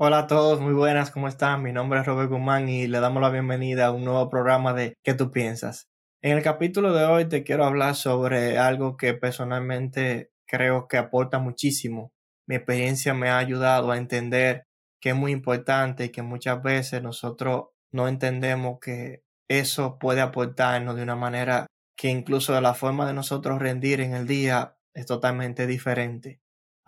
Hola a todos, muy buenas, ¿cómo están? Mi nombre es Robert Guzmán y le damos la bienvenida a un nuevo programa de ¿Qué tú piensas? En el capítulo de hoy te quiero hablar sobre algo que personalmente creo que aporta muchísimo. Mi experiencia me ha ayudado a entender que es muy importante y que muchas veces nosotros no entendemos que eso puede aportarnos de una manera que incluso la forma de nosotros rendir en el día es totalmente diferente.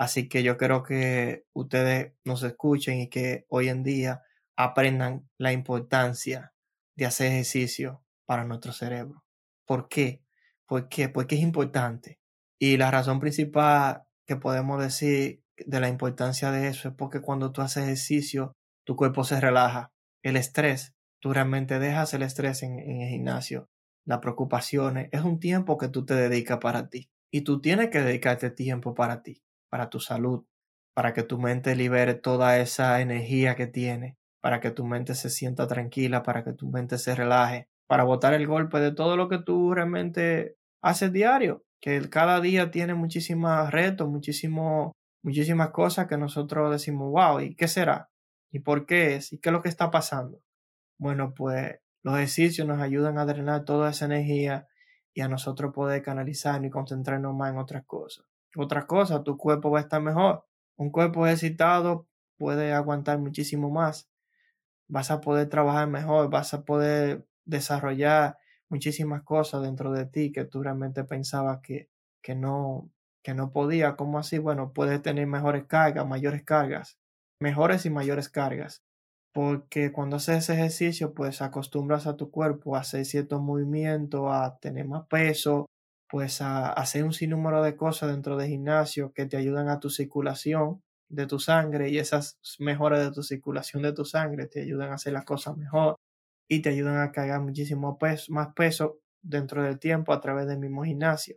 Así que yo creo que ustedes nos escuchen y que hoy en día aprendan la importancia de hacer ejercicio para nuestro cerebro. ¿Por qué? ¿Por qué? Porque es importante. Y la razón principal que podemos decir de la importancia de eso es porque cuando tú haces ejercicio, tu cuerpo se relaja. El estrés, tú realmente dejas el estrés en, en el gimnasio. Las preocupaciones, es un tiempo que tú te dedicas para ti. Y tú tienes que dedicarte tiempo para ti para tu salud, para que tu mente libere toda esa energía que tiene, para que tu mente se sienta tranquila, para que tu mente se relaje, para botar el golpe de todo lo que tú realmente haces diario, que cada día tiene muchísimos retos, muchísimo, muchísimas cosas que nosotros decimos, wow, ¿y qué será? ¿Y por qué es? ¿Y qué es lo que está pasando? Bueno, pues los ejercicios nos ayudan a drenar toda esa energía y a nosotros poder canalizar y concentrarnos más en otras cosas. Otra cosa, tu cuerpo va a estar mejor. Un cuerpo excitado puede aguantar muchísimo más. Vas a poder trabajar mejor, vas a poder desarrollar muchísimas cosas dentro de ti que tú realmente pensabas que, que no, que no podía. ¿Cómo así? Bueno, puedes tener mejores cargas, mayores cargas, mejores y mayores cargas. Porque cuando haces ese ejercicio, pues acostumbras a tu cuerpo a hacer ciertos movimientos, a tener más peso, pues a, hacer un sinnúmero de cosas dentro del gimnasio que te ayudan a tu circulación de tu sangre y esas mejoras de tu circulación de tu sangre te ayudan a hacer las cosas mejor y te ayudan a cargar muchísimo peso, más peso dentro del tiempo a través del mismo gimnasio,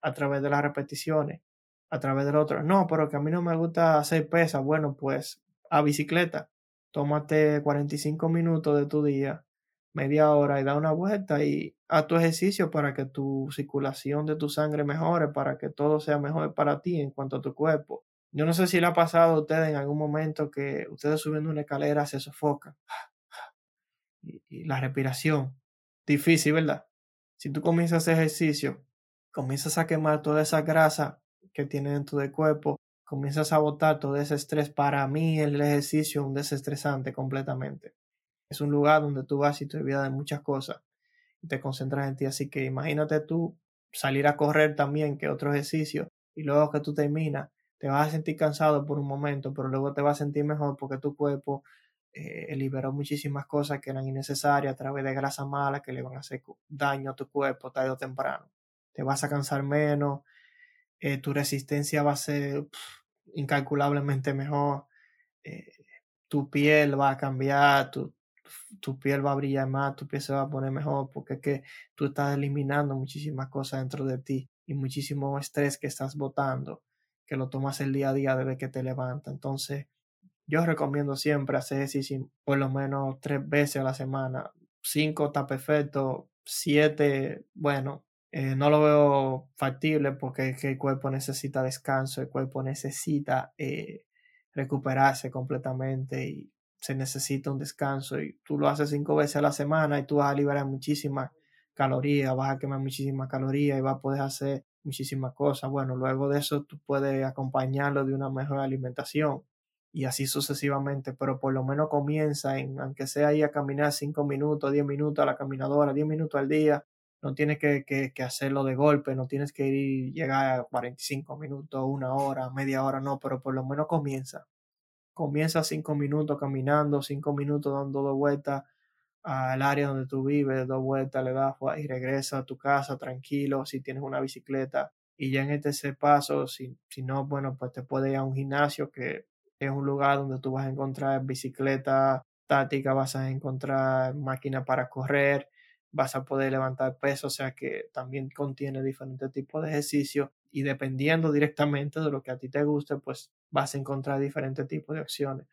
a través de las repeticiones, a través del otro. No, pero que a mí no me gusta hacer pesas. Bueno, pues a bicicleta. Tómate 45 minutos de tu día media hora y da una vuelta y a tu ejercicio para que tu circulación de tu sangre mejore, para que todo sea mejor para ti en cuanto a tu cuerpo. Yo no sé si le ha pasado a ustedes en algún momento que ustedes subiendo una escalera se sofocan. Y, la respiración, difícil, ¿verdad? Si tú comienzas ejercicio, comienzas a quemar toda esa grasa que tiene dentro del cuerpo, comienzas a botar todo ese estrés. Para mí el ejercicio es un desestresante completamente es un lugar donde tú vas y te olvidas de muchas cosas y te concentras en ti. Así que imagínate tú salir a correr también, que otro ejercicio, y luego que tú terminas, te vas a sentir cansado por un momento, pero luego te vas a sentir mejor porque tu cuerpo eh, liberó muchísimas cosas que eran innecesarias a través de grasa mala que le van a hacer daño a tu cuerpo tarde o temprano. Te vas a cansar menos, eh, tu resistencia va a ser incalculablemente mejor, eh, tu piel va a cambiar, tu, tu piel va a brillar más, tu piel se va a poner mejor, porque es que tú estás eliminando muchísimas cosas dentro de ti y muchísimo estrés que estás botando, que lo tomas el día a día desde que te levantas. Entonces, yo recomiendo siempre hacer ejercicio por lo menos tres veces a la semana. Cinco está perfecto, siete, bueno, eh, no lo veo factible porque el cuerpo necesita descanso, el cuerpo necesita eh, recuperarse completamente y se necesita un descanso y tú lo haces cinco veces a la semana y tú vas a liberar muchísimas calorías, vas a quemar muchísimas calorías y vas a poder hacer muchísimas cosas. Bueno, luego de eso tú puedes acompañarlo de una mejor alimentación y así sucesivamente, pero por lo menos comienza en, aunque sea ahí a caminar cinco minutos, diez minutos a la caminadora, diez minutos al día, no tienes que, que, que, hacerlo de golpe, no tienes que ir llegar a 45 minutos, una hora, media hora, no, pero por lo menos comienza comienza cinco minutos caminando, cinco minutos dando dos vueltas al área donde tú vives, dos vueltas le das y regresa a tu casa tranquilo si tienes una bicicleta. Y ya en este paso, si, si no, bueno, pues te puedes ir a un gimnasio que es un lugar donde tú vas a encontrar bicicleta táctica, vas a encontrar máquina para correr, vas a poder levantar peso, o sea que también contiene diferentes tipos de ejercicios y dependiendo directamente de lo que a ti te guste, pues vas a encontrar diferentes tipos de acciones.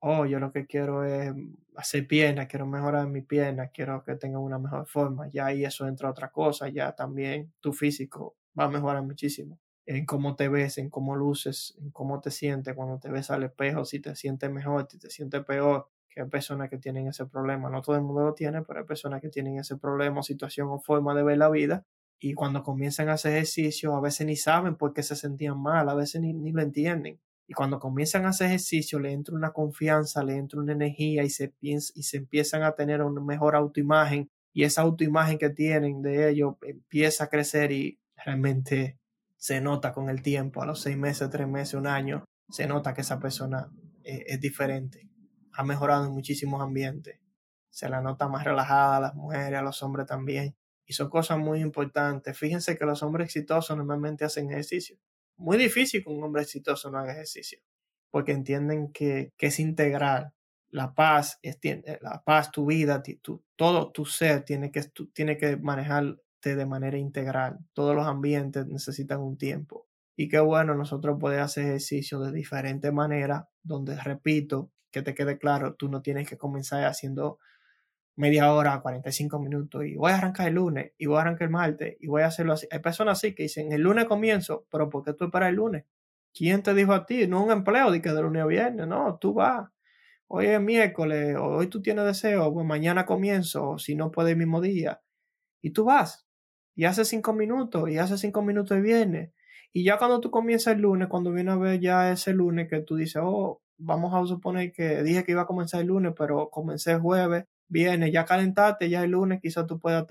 Oh, yo lo que quiero es hacer piernas, quiero mejorar mi pierna, quiero que tenga una mejor forma. Ya ahí eso entra otra cosa, ya también tu físico va a mejorar muchísimo. en cómo te ves, en cómo luces, en cómo te sientes cuando te ves al espejo, si te sientes mejor, si te sientes peor, que hay personas que tienen ese problema. No todo el mundo lo tiene, pero hay personas que tienen ese problema, situación o forma de ver la vida. Y cuando comienzan a hacer ejercicio, a veces ni saben por qué se sentían mal, a veces ni, ni lo entienden. Y cuando comienzan a hacer ejercicio, le entra una confianza, le entra una energía y se, piensa, y se empiezan a tener una mejor autoimagen. Y esa autoimagen que tienen de ellos empieza a crecer y realmente se nota con el tiempo, a los seis meses, tres meses, un año, se nota que esa persona es, es diferente. Ha mejorado en muchísimos ambientes. Se la nota más relajada a las mujeres, a los hombres también. Y son cosas muy importantes. Fíjense que los hombres exitosos normalmente hacen ejercicio muy difícil que un hombre exitoso no haga ejercicio, porque entienden que, que es integral. La paz, eh, la paz, tu vida, tu, todo tu ser tiene que, tiene que manejarte de manera integral. Todos los ambientes necesitan un tiempo. Y qué bueno nosotros poder hacer ejercicio de diferente manera, donde, repito, que te quede claro, tú no tienes que comenzar haciendo media hora, 45 minutos, y voy a arrancar el lunes, y voy a arrancar el martes, y voy a hacerlo así. Hay personas así que dicen, el lunes comienzo, pero ¿por qué tú esperas el lunes? ¿Quién te dijo a ti? No un empleo de que de lunes a viernes, no, tú vas. Hoy es miércoles, hoy tú tienes deseo, pues mañana comienzo, si no puede el mismo día. Y tú vas, y hace cinco minutos, y hace cinco minutos y viene. Y ya cuando tú comienzas el lunes, cuando viene a ver ya ese lunes que tú dices, oh, vamos a suponer que dije que iba a comenzar el lunes, pero comencé el jueves, viene, ya calentaste, ya el lunes quizás tú puedas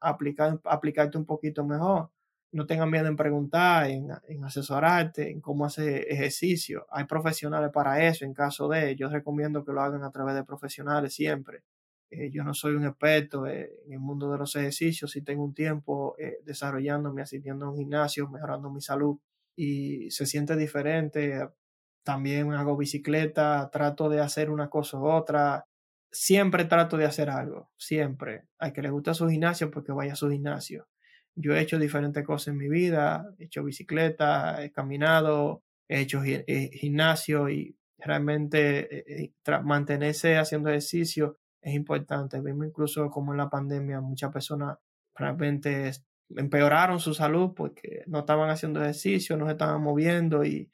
aplicar, aplicarte un poquito mejor. No tengas miedo en preguntar, en, en, asesorarte, en cómo hacer ejercicio. Hay profesionales para eso en caso de. Yo recomiendo que lo hagan a través de profesionales siempre. Eh, yo no soy un experto eh, en el mundo de los ejercicios, si tengo un tiempo eh, desarrollándome, asistiendo a un gimnasio, mejorando mi salud y se siente diferente. También hago bicicleta, trato de hacer una cosa u otra, siempre trato de hacer algo, siempre. Hay que le gusta su gimnasio porque vaya a su gimnasio. Yo he hecho diferentes cosas en mi vida, he hecho bicicleta, he caminado, he hecho eh, gimnasio y realmente eh, eh, mantenerse haciendo ejercicio es importante. Vimos incluso como en la pandemia muchas personas realmente empeoraron su salud porque no estaban haciendo ejercicio, no se estaban moviendo y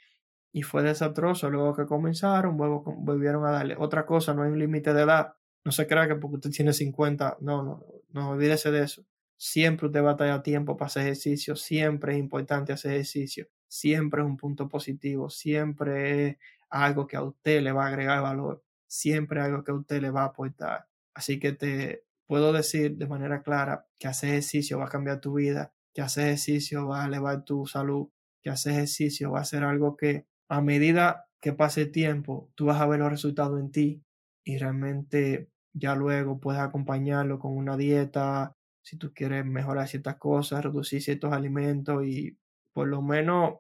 y fue desastroso. Luego que comenzaron, luego volvieron a darle. Otra cosa, no hay un límite de edad. No se crea que porque usted tiene 50, no, no, no olvídese de eso. Siempre usted va a tener tiempo para hacer ejercicio, siempre es importante hacer ejercicio, siempre es un punto positivo, siempre es algo que a usted le va a agregar valor, siempre es algo que a usted le va a aportar. Así que te puedo decir de manera clara que hacer ejercicio va a cambiar tu vida, que hacer ejercicio va a elevar tu salud, que hacer ejercicio va a ser algo que a medida que pase el tiempo, tú vas a ver los resultados en ti y realmente ya luego puedes acompañarlo con una dieta, si tú quieres mejorar ciertas cosas, reducir ciertos alimentos y por lo menos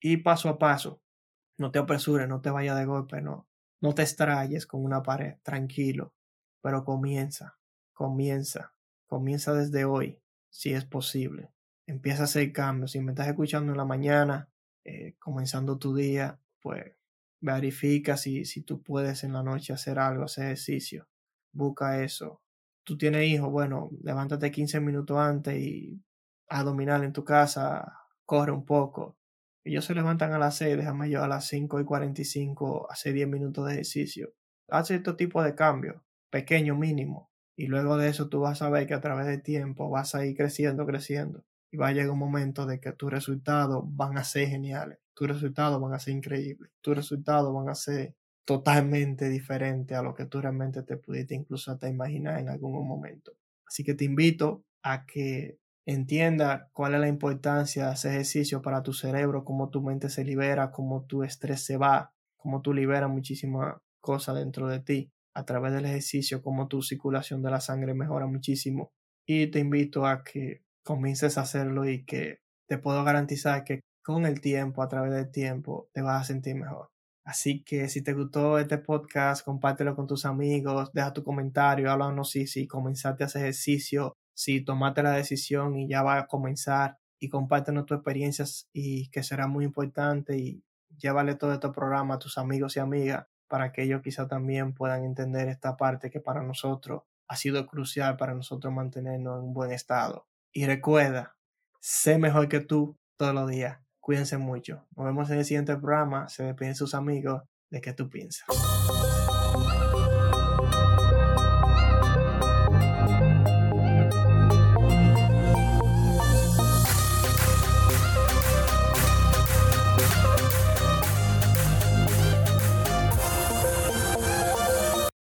ir paso a paso. No te apresures, no te vayas de golpe, no. No te extrayes con una pared, tranquilo, pero comienza, comienza, comienza desde hoy, si es posible. Empieza a hacer cambios. Si me estás escuchando en la mañana, eh, comenzando tu día, pues verifica si, si tú puedes en la noche hacer algo, hacer ejercicio. Busca eso. Tú tienes hijos, bueno, levántate 15 minutos antes y dominar en tu casa, corre un poco. Ellos se levantan a las 6, déjame yo a las 5 y 45 hacer 10 minutos de ejercicio. Haz cierto tipo de cambio, pequeño, mínimo. Y luego de eso tú vas a ver que a través del tiempo vas a ir creciendo, creciendo y va a llegar un momento de que tus resultados van a ser geniales, tus resultados van a ser increíbles, tus resultados van a ser totalmente diferentes a lo que tú realmente te pudiste incluso hasta imaginar en algún momento. Así que te invito a que entienda cuál es la importancia de hacer ejercicio para tu cerebro, cómo tu mente se libera, cómo tu estrés se va, cómo tú liberas muchísimas cosas dentro de ti a través del ejercicio, cómo tu circulación de la sangre mejora muchísimo. Y te invito a que comiences a hacerlo y que te puedo garantizar que con el tiempo, a través del tiempo, te vas a sentir mejor. Así que si te gustó este podcast, compártelo con tus amigos, deja tu comentario, háblanos si, si comenzaste a hacer ejercicio, si tomaste la decisión y ya va a comenzar y compártenos tus experiencias y que será muy importante y llévale todo este programa a tus amigos y amigas para que ellos quizá también puedan entender esta parte que para nosotros ha sido crucial para nosotros mantenernos en un buen estado. Y recuerda, sé mejor que tú todos los días. Cuídense mucho. Nos vemos en el siguiente programa. Se despiden sus amigos de qué tú piensas.